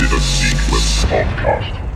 Infinite Sequence Podcast.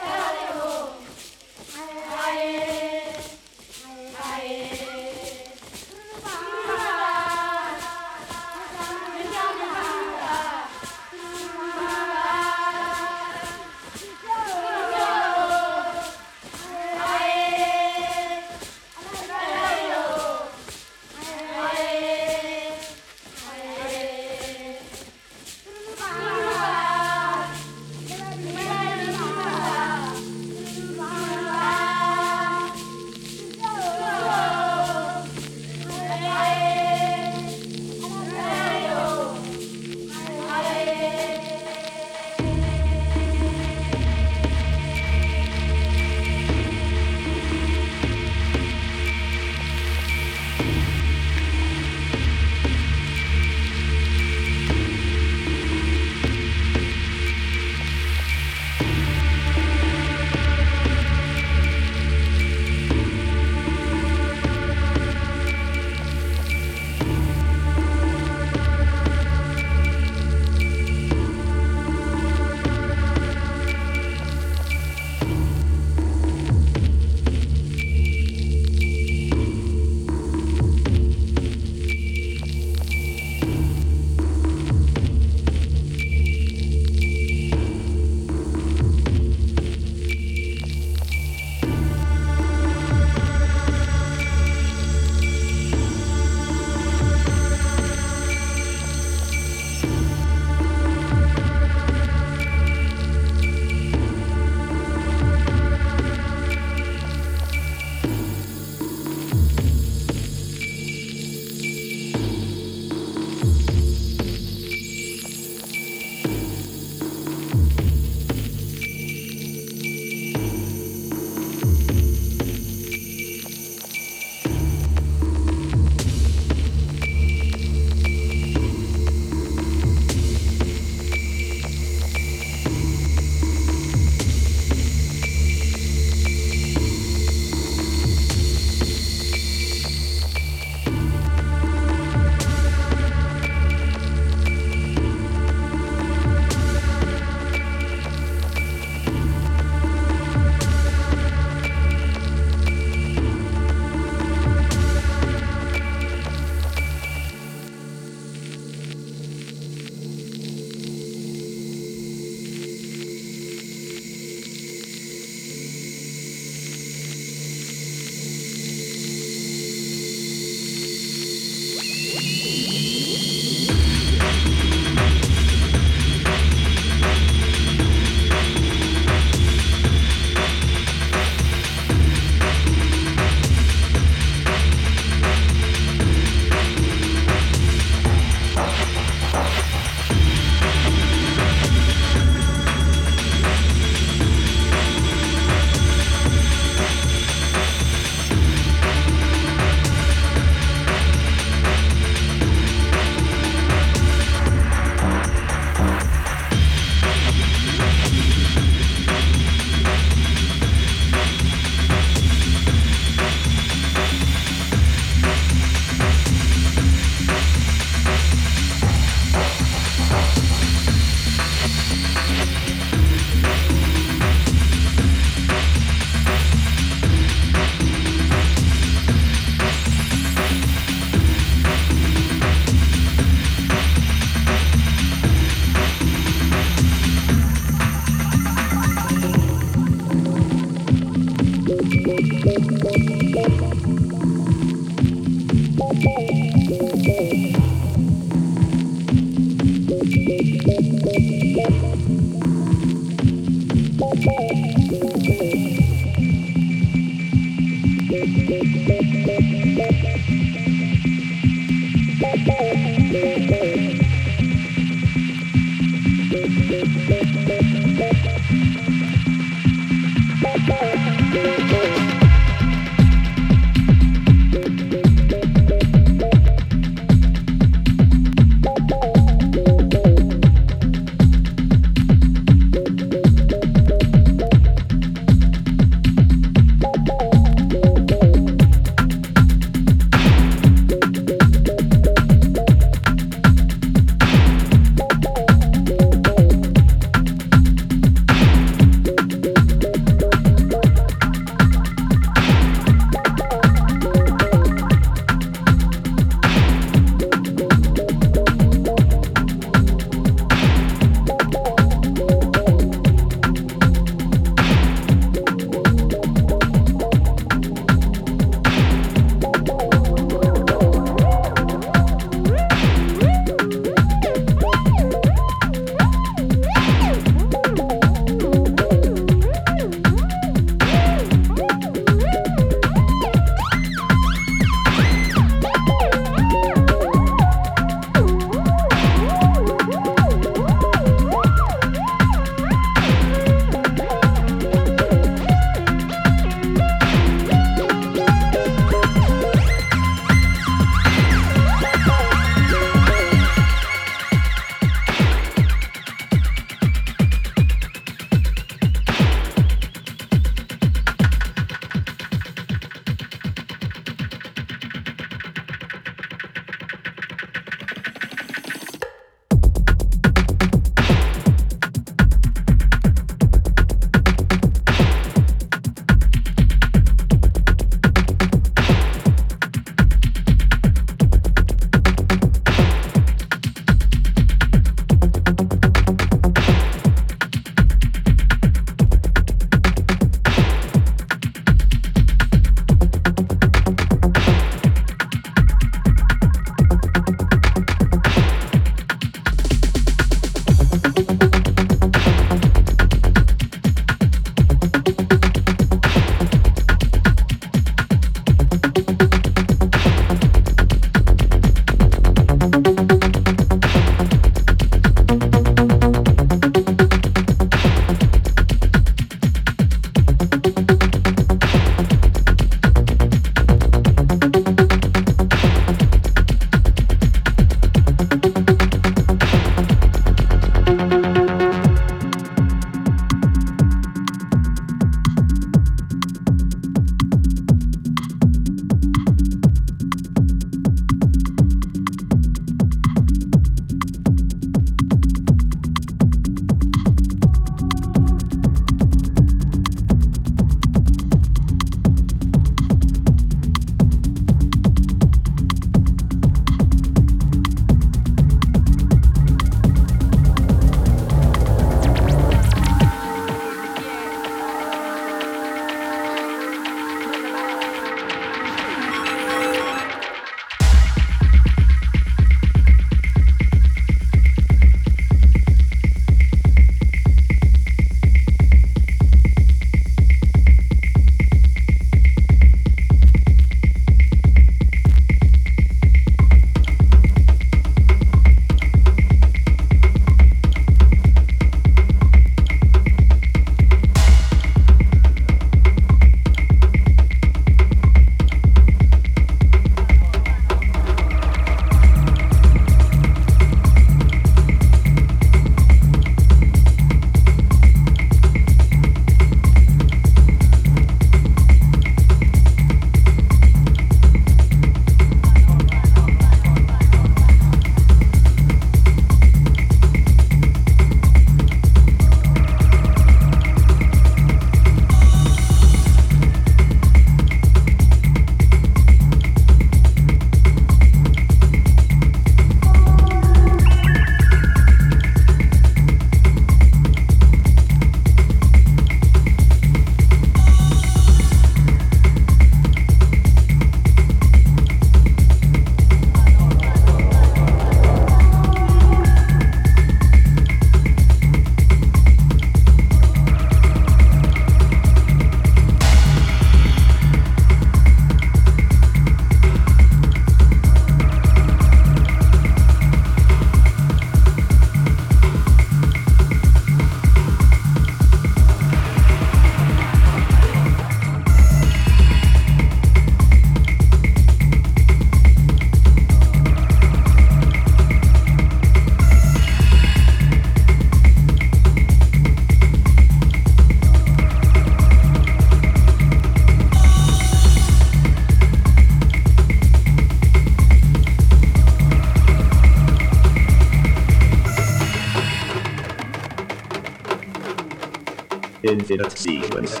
Sequence.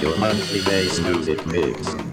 Your monthly bass music mix.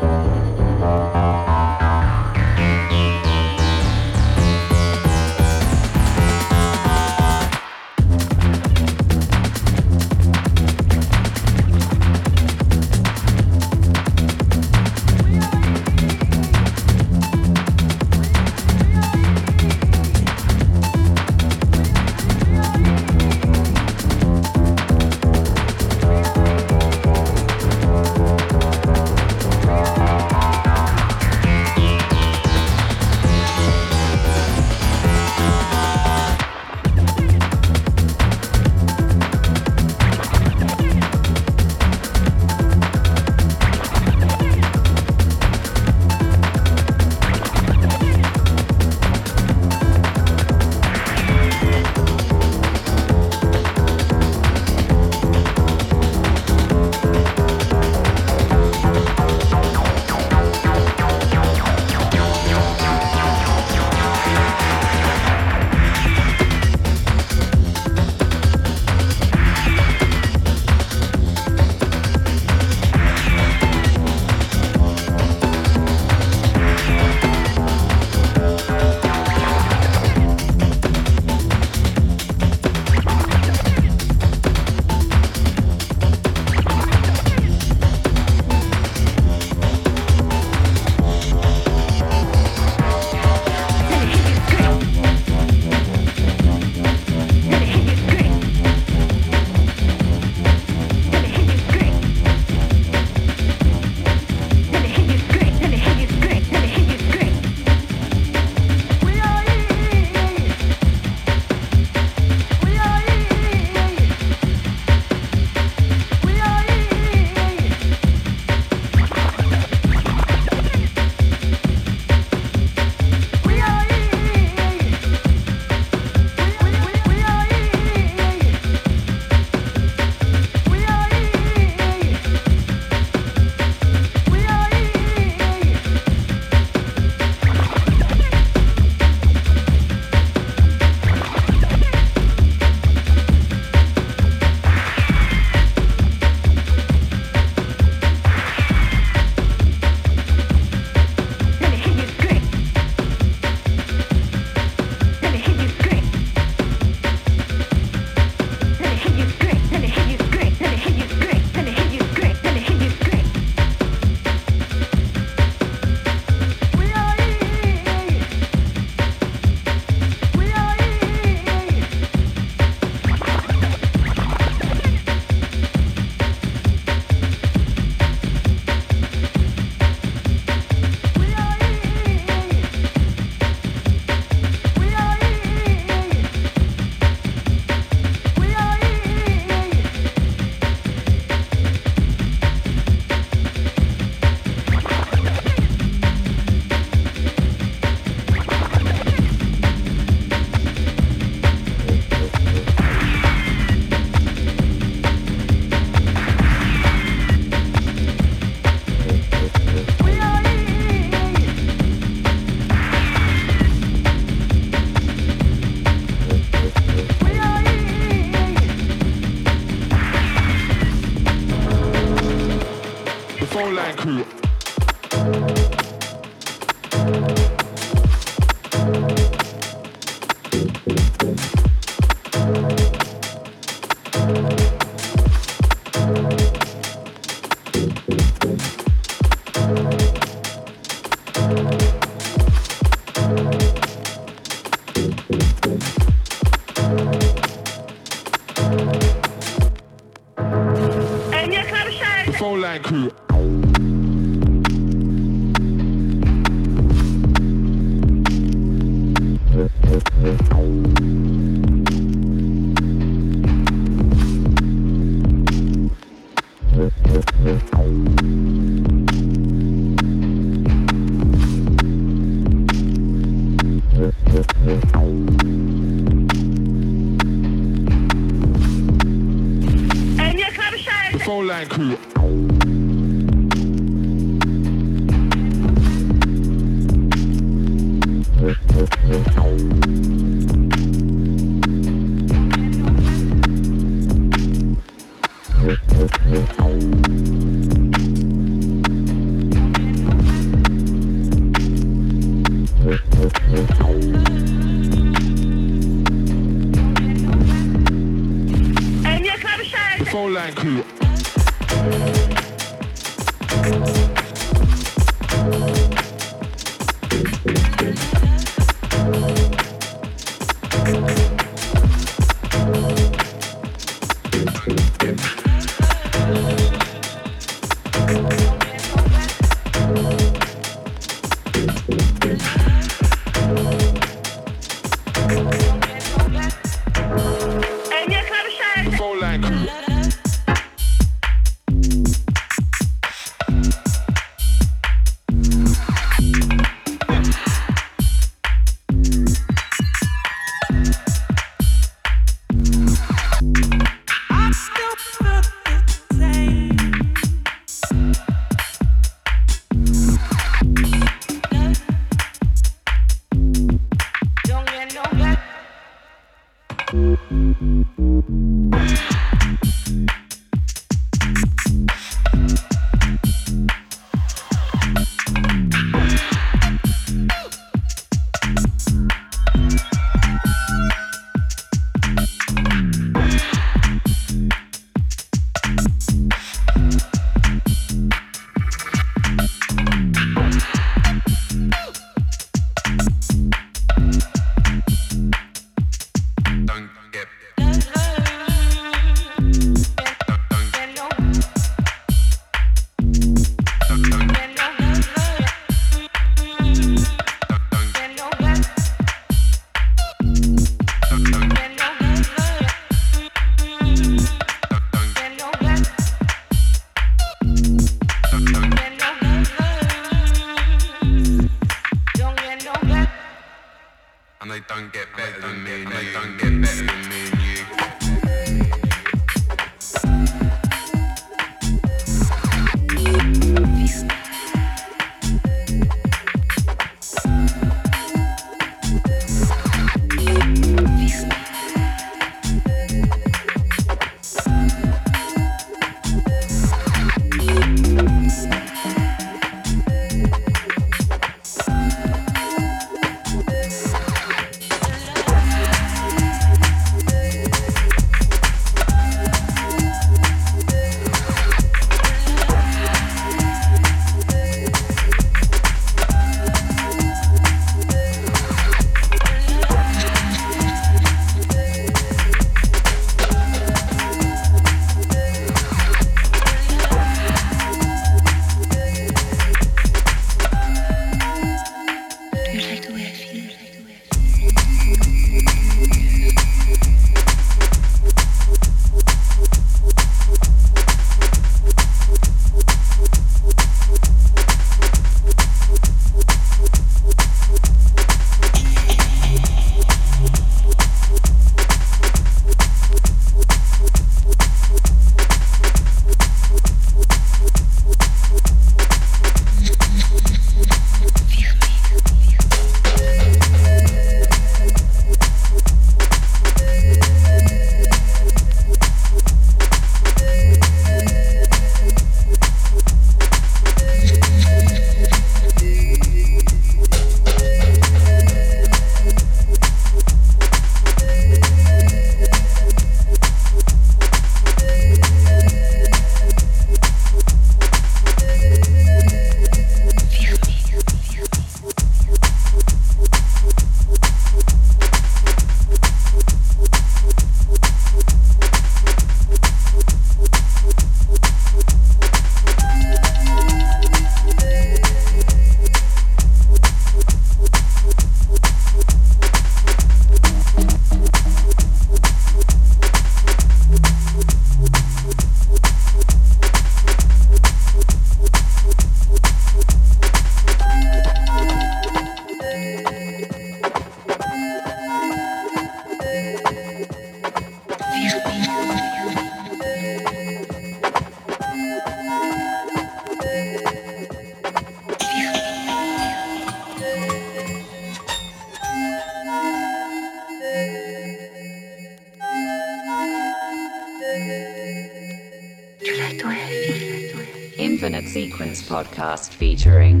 podcast featuring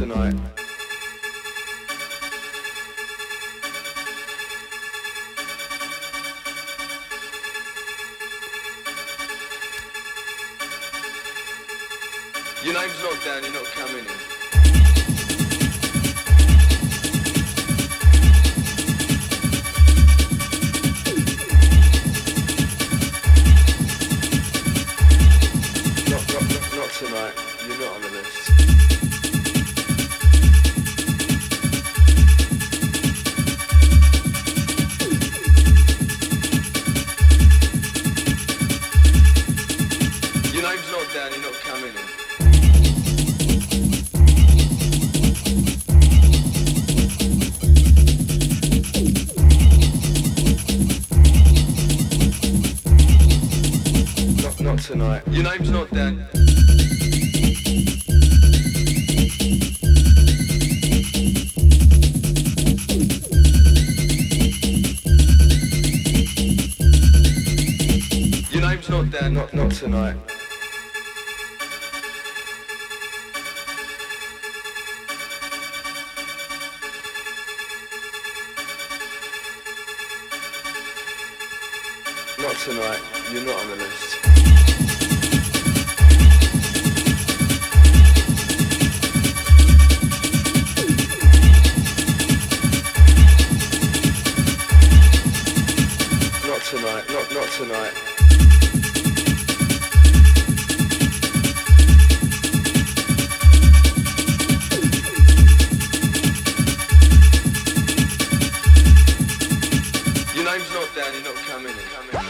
tonight. Your name's not down, you're not coming in. coming.